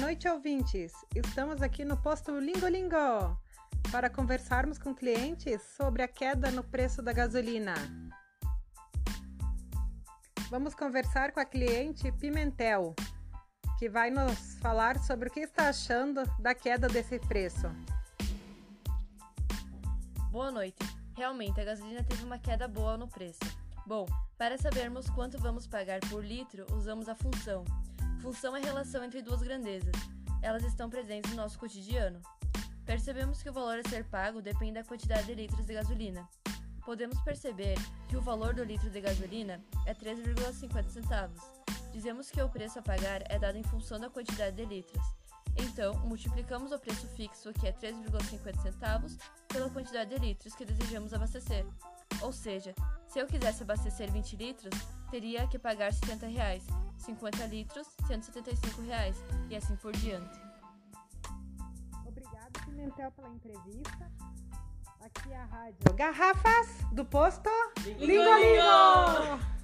noite, ouvintes. Estamos aqui no posto Lingo Lingo para conversarmos com clientes sobre a queda no preço da gasolina. Vamos conversar com a cliente Pimentel, que vai nos falar sobre o que está achando da queda desse preço. Boa noite. Realmente, a gasolina teve uma queda boa no preço. Bom, para sabermos quanto vamos pagar por litro, usamos a função. Função é relação entre duas grandezas. Elas estão presentes no nosso cotidiano. Percebemos que o valor a ser pago depende da quantidade de litros de gasolina. Podemos perceber que o valor do litro de gasolina é 3,50 centavos. Dizemos que o preço a pagar é dado em função da quantidade de litros. Então, multiplicamos o preço fixo, que é 3,50 centavos, pela quantidade de litros que desejamos abastecer. Ou seja, se eu quisesse abastecer 20 litros, teria que pagar 70 reais, 50 litros, 175 reais, e assim por diante. Obrigada, Pimentel, pela entrevista. Aqui é a rádio Garrafas do Posto Lingo Lingo!